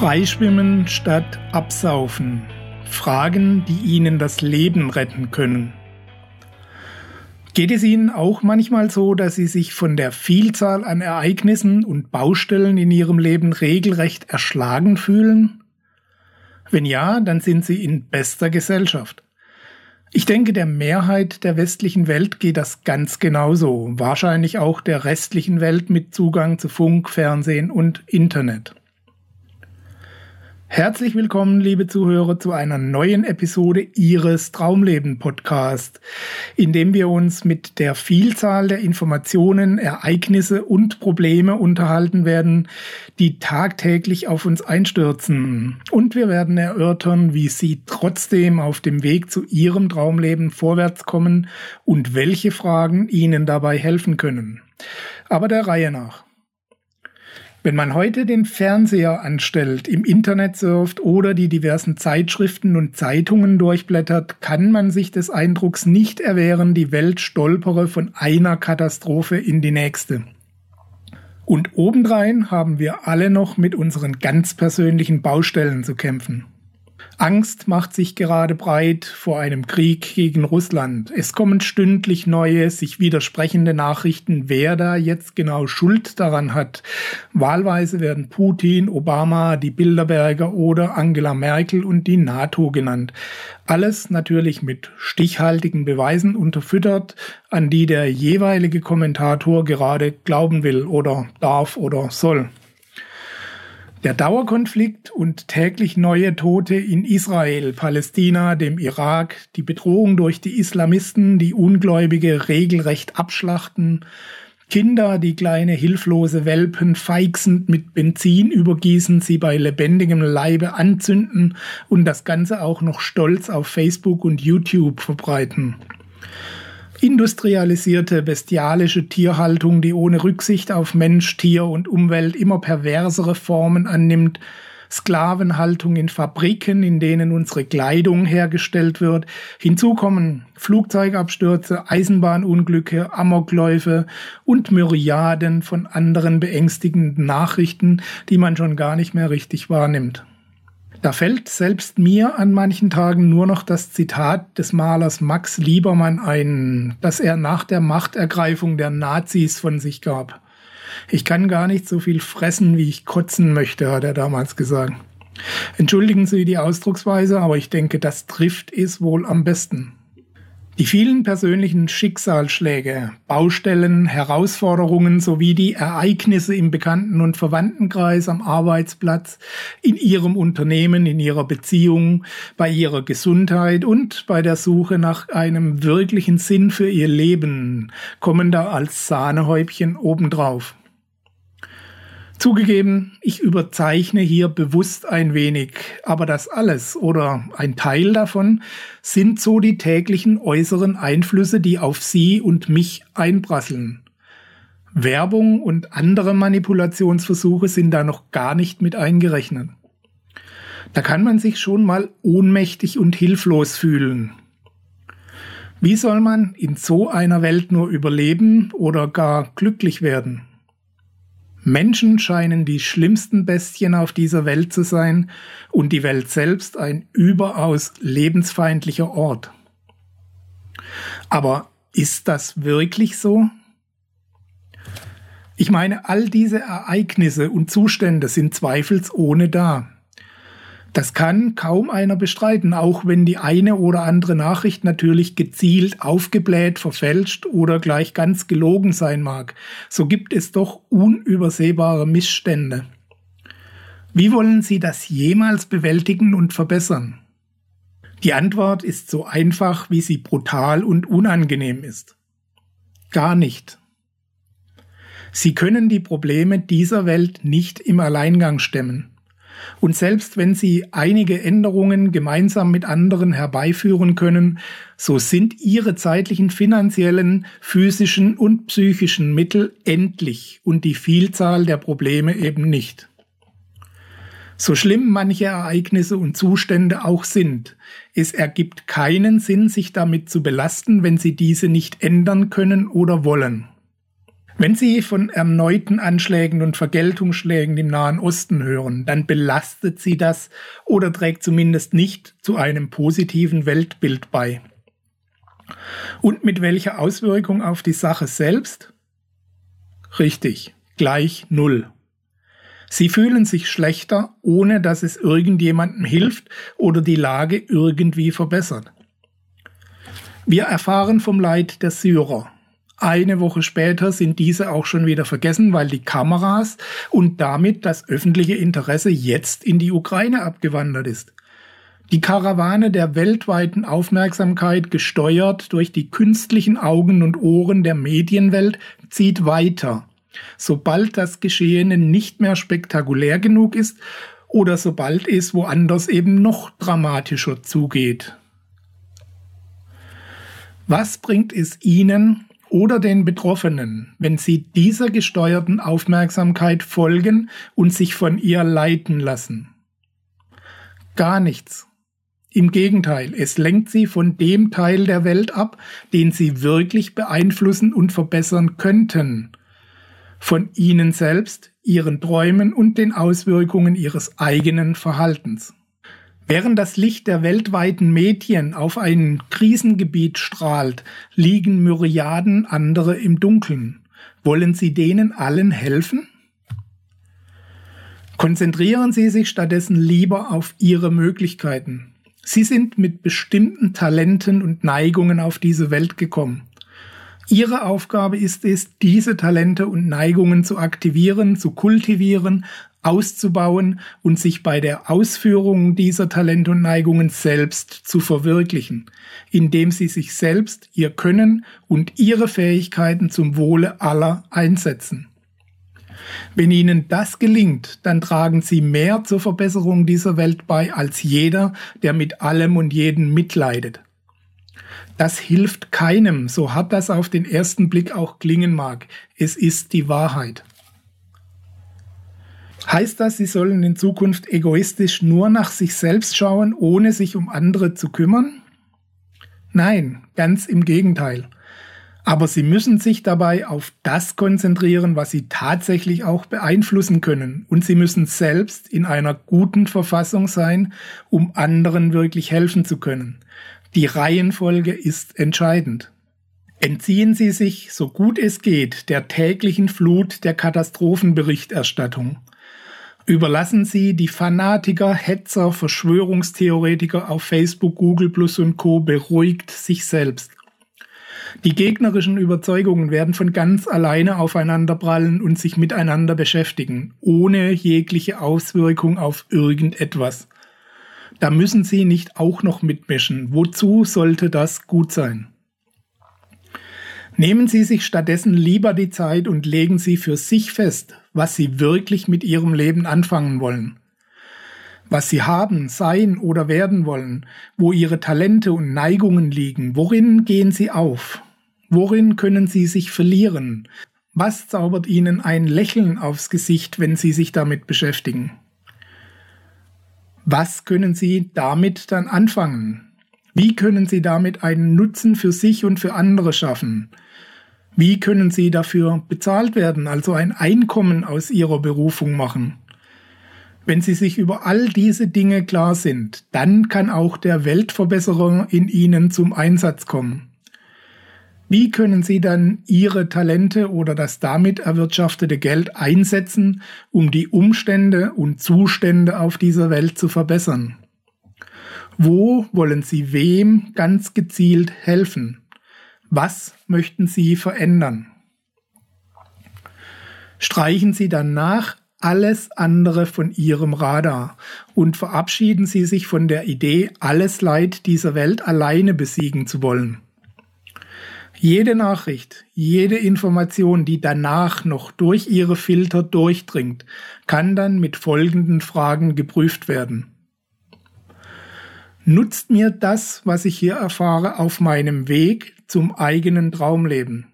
Freischwimmen statt Absaufen. Fragen, die Ihnen das Leben retten können. Geht es Ihnen auch manchmal so, dass Sie sich von der Vielzahl an Ereignissen und Baustellen in Ihrem Leben regelrecht erschlagen fühlen? Wenn ja, dann sind Sie in bester Gesellschaft. Ich denke, der Mehrheit der westlichen Welt geht das ganz genauso, wahrscheinlich auch der restlichen Welt mit Zugang zu Funk, Fernsehen und Internet. Herzlich willkommen, liebe Zuhörer, zu einer neuen Episode Ihres Traumleben Podcast, in dem wir uns mit der Vielzahl der Informationen, Ereignisse und Probleme unterhalten werden, die tagtäglich auf uns einstürzen. Und wir werden erörtern, wie Sie trotzdem auf dem Weg zu Ihrem Traumleben vorwärts kommen und welche Fragen Ihnen dabei helfen können. Aber der Reihe nach. Wenn man heute den Fernseher anstellt, im Internet surft oder die diversen Zeitschriften und Zeitungen durchblättert, kann man sich des Eindrucks nicht erwehren, die Welt stolpere von einer Katastrophe in die nächste. Und obendrein haben wir alle noch mit unseren ganz persönlichen Baustellen zu kämpfen. Angst macht sich gerade breit vor einem Krieg gegen Russland. Es kommen stündlich neue, sich widersprechende Nachrichten, wer da jetzt genau Schuld daran hat. Wahlweise werden Putin, Obama, die Bilderberger oder Angela Merkel und die NATO genannt. Alles natürlich mit stichhaltigen Beweisen unterfüttert, an die der jeweilige Kommentator gerade glauben will oder darf oder soll. Der Dauerkonflikt und täglich neue Tote in Israel, Palästina, dem Irak, die Bedrohung durch die Islamisten, die Ungläubige regelrecht abschlachten, Kinder, die kleine hilflose Welpen feixend mit Benzin übergießen, sie bei lebendigem Leibe anzünden und das Ganze auch noch stolz auf Facebook und YouTube verbreiten industrialisierte, bestialische Tierhaltung, die ohne Rücksicht auf Mensch, Tier und Umwelt immer perversere Formen annimmt, Sklavenhaltung in Fabriken, in denen unsere Kleidung hergestellt wird. Hinzu kommen Flugzeugabstürze, Eisenbahnunglücke, Amokläufe und Myriaden von anderen beängstigenden Nachrichten, die man schon gar nicht mehr richtig wahrnimmt. Da fällt selbst mir an manchen Tagen nur noch das Zitat des Malers Max Liebermann ein, das er nach der Machtergreifung der Nazis von sich gab. Ich kann gar nicht so viel fressen, wie ich kotzen möchte, hat er damals gesagt. Entschuldigen Sie die Ausdrucksweise, aber ich denke, das trifft es wohl am besten. Die vielen persönlichen Schicksalsschläge, Baustellen, Herausforderungen sowie die Ereignisse im Bekannten- und Verwandtenkreis am Arbeitsplatz, in ihrem Unternehmen, in ihrer Beziehung, bei ihrer Gesundheit und bei der Suche nach einem wirklichen Sinn für ihr Leben kommen da als Sahnehäubchen obendrauf. Zugegeben, ich überzeichne hier bewusst ein wenig, aber das alles oder ein Teil davon sind so die täglichen äußeren Einflüsse, die auf Sie und mich einprasseln. Werbung und andere Manipulationsversuche sind da noch gar nicht mit eingerechnet. Da kann man sich schon mal ohnmächtig und hilflos fühlen. Wie soll man in so einer Welt nur überleben oder gar glücklich werden? Menschen scheinen die schlimmsten Bestien auf dieser Welt zu sein und die Welt selbst ein überaus lebensfeindlicher Ort. Aber ist das wirklich so? Ich meine, all diese Ereignisse und Zustände sind zweifelsohne da. Das kann kaum einer bestreiten, auch wenn die eine oder andere Nachricht natürlich gezielt aufgebläht, verfälscht oder gleich ganz gelogen sein mag. So gibt es doch unübersehbare Missstände. Wie wollen Sie das jemals bewältigen und verbessern? Die Antwort ist so einfach, wie sie brutal und unangenehm ist. Gar nicht. Sie können die Probleme dieser Welt nicht im Alleingang stemmen. Und selbst wenn sie einige Änderungen gemeinsam mit anderen herbeiführen können, so sind ihre zeitlichen finanziellen, physischen und psychischen Mittel endlich und die Vielzahl der Probleme eben nicht. So schlimm manche Ereignisse und Zustände auch sind, es ergibt keinen Sinn, sich damit zu belasten, wenn sie diese nicht ändern können oder wollen. Wenn Sie von erneuten Anschlägen und Vergeltungsschlägen im Nahen Osten hören, dann belastet Sie das oder trägt zumindest nicht zu einem positiven Weltbild bei. Und mit welcher Auswirkung auf die Sache selbst? Richtig, gleich Null. Sie fühlen sich schlechter, ohne dass es irgendjemandem hilft oder die Lage irgendwie verbessert. Wir erfahren vom Leid der Syrer, eine Woche später sind diese auch schon wieder vergessen, weil die Kameras und damit das öffentliche Interesse jetzt in die Ukraine abgewandert ist. Die Karawane der weltweiten Aufmerksamkeit, gesteuert durch die künstlichen Augen und Ohren der Medienwelt, zieht weiter. Sobald das Geschehene nicht mehr spektakulär genug ist oder sobald es woanders eben noch dramatischer zugeht. Was bringt es Ihnen, oder den Betroffenen, wenn sie dieser gesteuerten Aufmerksamkeit folgen und sich von ihr leiten lassen. Gar nichts. Im Gegenteil, es lenkt sie von dem Teil der Welt ab, den sie wirklich beeinflussen und verbessern könnten. Von ihnen selbst, ihren Träumen und den Auswirkungen ihres eigenen Verhaltens. Während das Licht der weltweiten Medien auf ein Krisengebiet strahlt, liegen Myriaden andere im Dunkeln. Wollen Sie denen allen helfen? Konzentrieren Sie sich stattdessen lieber auf Ihre Möglichkeiten. Sie sind mit bestimmten Talenten und Neigungen auf diese Welt gekommen. Ihre Aufgabe ist es, diese Talente und Neigungen zu aktivieren, zu kultivieren, auszubauen und sich bei der Ausführung dieser Talente und Neigungen selbst zu verwirklichen, indem sie sich selbst, ihr Können und ihre Fähigkeiten zum Wohle aller einsetzen. Wenn Ihnen das gelingt, dann tragen Sie mehr zur Verbesserung dieser Welt bei als jeder, der mit allem und jeden mitleidet. Das hilft keinem, so hart das auf den ersten Blick auch klingen mag. Es ist die Wahrheit. Heißt das, sie sollen in Zukunft egoistisch nur nach sich selbst schauen, ohne sich um andere zu kümmern? Nein, ganz im Gegenteil. Aber sie müssen sich dabei auf das konzentrieren, was sie tatsächlich auch beeinflussen können. Und sie müssen selbst in einer guten Verfassung sein, um anderen wirklich helfen zu können. Die Reihenfolge ist entscheidend. Entziehen Sie sich, so gut es geht, der täglichen Flut der Katastrophenberichterstattung. Überlassen Sie die Fanatiker, Hetzer, Verschwörungstheoretiker auf Facebook, Google Plus und Co. beruhigt sich selbst. Die gegnerischen Überzeugungen werden von ganz alleine aufeinanderprallen und sich miteinander beschäftigen, ohne jegliche Auswirkung auf irgendetwas. Da müssen Sie nicht auch noch mitmischen. Wozu sollte das gut sein? Nehmen Sie sich stattdessen lieber die Zeit und legen Sie für sich fest, was Sie wirklich mit Ihrem Leben anfangen wollen. Was Sie haben, sein oder werden wollen, wo Ihre Talente und Neigungen liegen, worin gehen Sie auf? Worin können Sie sich verlieren? Was zaubert Ihnen ein Lächeln aufs Gesicht, wenn Sie sich damit beschäftigen? Was können Sie damit dann anfangen? Wie können Sie damit einen Nutzen für sich und für andere schaffen? Wie können Sie dafür bezahlt werden, also ein Einkommen aus Ihrer Berufung machen? Wenn Sie sich über all diese Dinge klar sind, dann kann auch der Weltverbesserer in Ihnen zum Einsatz kommen. Wie können Sie dann Ihre Talente oder das damit erwirtschaftete Geld einsetzen, um die Umstände und Zustände auf dieser Welt zu verbessern? Wo wollen Sie wem ganz gezielt helfen? Was möchten Sie verändern? Streichen Sie danach alles andere von Ihrem Radar und verabschieden Sie sich von der Idee, alles Leid dieser Welt alleine besiegen zu wollen. Jede Nachricht, jede Information, die danach noch durch Ihre Filter durchdringt, kann dann mit folgenden Fragen geprüft werden. Nutzt mir das, was ich hier erfahre, auf meinem Weg zum eigenen Traumleben?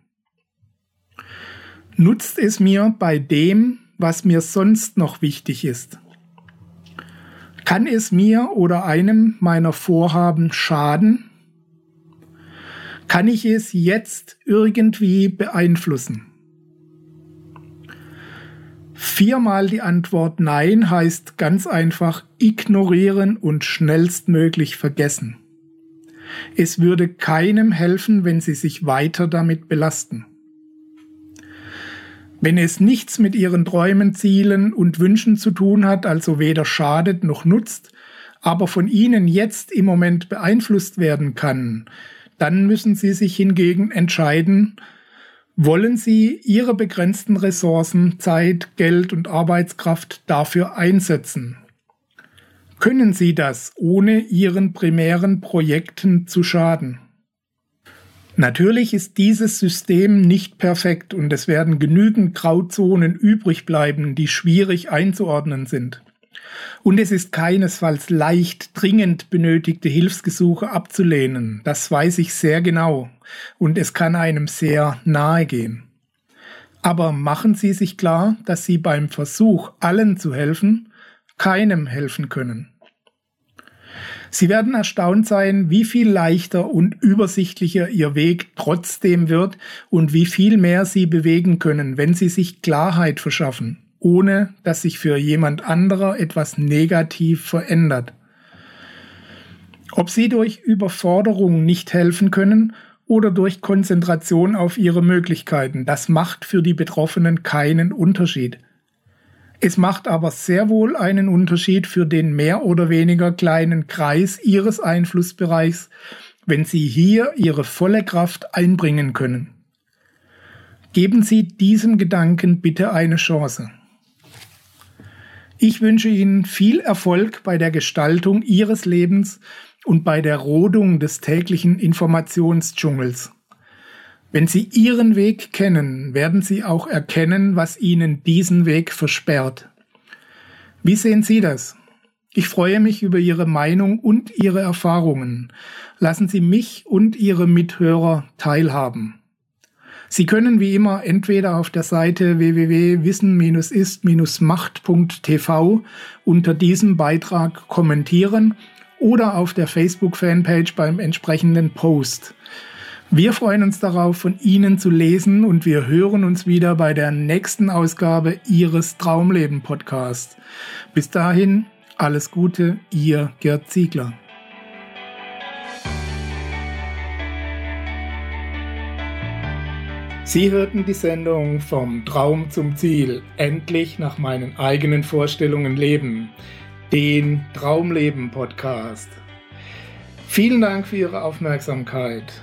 Nutzt es mir bei dem, was mir sonst noch wichtig ist? Kann es mir oder einem meiner Vorhaben schaden? Kann ich es jetzt irgendwie beeinflussen? Viermal die Antwort Nein heißt ganz einfach ignorieren und schnellstmöglich vergessen. Es würde keinem helfen, wenn Sie sich weiter damit belasten. Wenn es nichts mit Ihren Träumen, Zielen und Wünschen zu tun hat, also weder schadet noch nutzt, aber von Ihnen jetzt im Moment beeinflusst werden kann, dann müssen Sie sich hingegen entscheiden, wollen Sie Ihre begrenzten Ressourcen, Zeit, Geld und Arbeitskraft dafür einsetzen? Können Sie das, ohne Ihren primären Projekten zu schaden? Natürlich ist dieses System nicht perfekt und es werden genügend Grauzonen übrig bleiben, die schwierig einzuordnen sind. Und es ist keinesfalls leicht, dringend benötigte Hilfsgesuche abzulehnen. Das weiß ich sehr genau. Und es kann einem sehr nahe gehen. Aber machen Sie sich klar, dass Sie beim Versuch, allen zu helfen, keinem helfen können. Sie werden erstaunt sein, wie viel leichter und übersichtlicher Ihr Weg trotzdem wird und wie viel mehr Sie bewegen können, wenn Sie sich Klarheit verschaffen ohne dass sich für jemand anderer etwas negativ verändert. Ob sie durch Überforderung nicht helfen können oder durch Konzentration auf ihre Möglichkeiten, das macht für die Betroffenen keinen Unterschied. Es macht aber sehr wohl einen Unterschied für den mehr oder weniger kleinen Kreis ihres Einflussbereichs, wenn sie hier ihre volle Kraft einbringen können. Geben Sie diesem Gedanken bitte eine Chance. Ich wünsche Ihnen viel Erfolg bei der Gestaltung Ihres Lebens und bei der Rodung des täglichen Informationsdschungels. Wenn Sie Ihren Weg kennen, werden Sie auch erkennen, was Ihnen diesen Weg versperrt. Wie sehen Sie das? Ich freue mich über Ihre Meinung und Ihre Erfahrungen. Lassen Sie mich und Ihre Mithörer teilhaben. Sie können wie immer entweder auf der Seite www.wissen-ist-macht.tv unter diesem Beitrag kommentieren oder auf der Facebook-Fanpage beim entsprechenden Post. Wir freuen uns darauf, von Ihnen zu lesen und wir hören uns wieder bei der nächsten Ausgabe Ihres Traumleben Podcast. Bis dahin, alles Gute, Ihr Gerd Ziegler. Sie hörten die Sendung Vom Traum zum Ziel, endlich nach meinen eigenen Vorstellungen leben, den Traumleben Podcast. Vielen Dank für Ihre Aufmerksamkeit.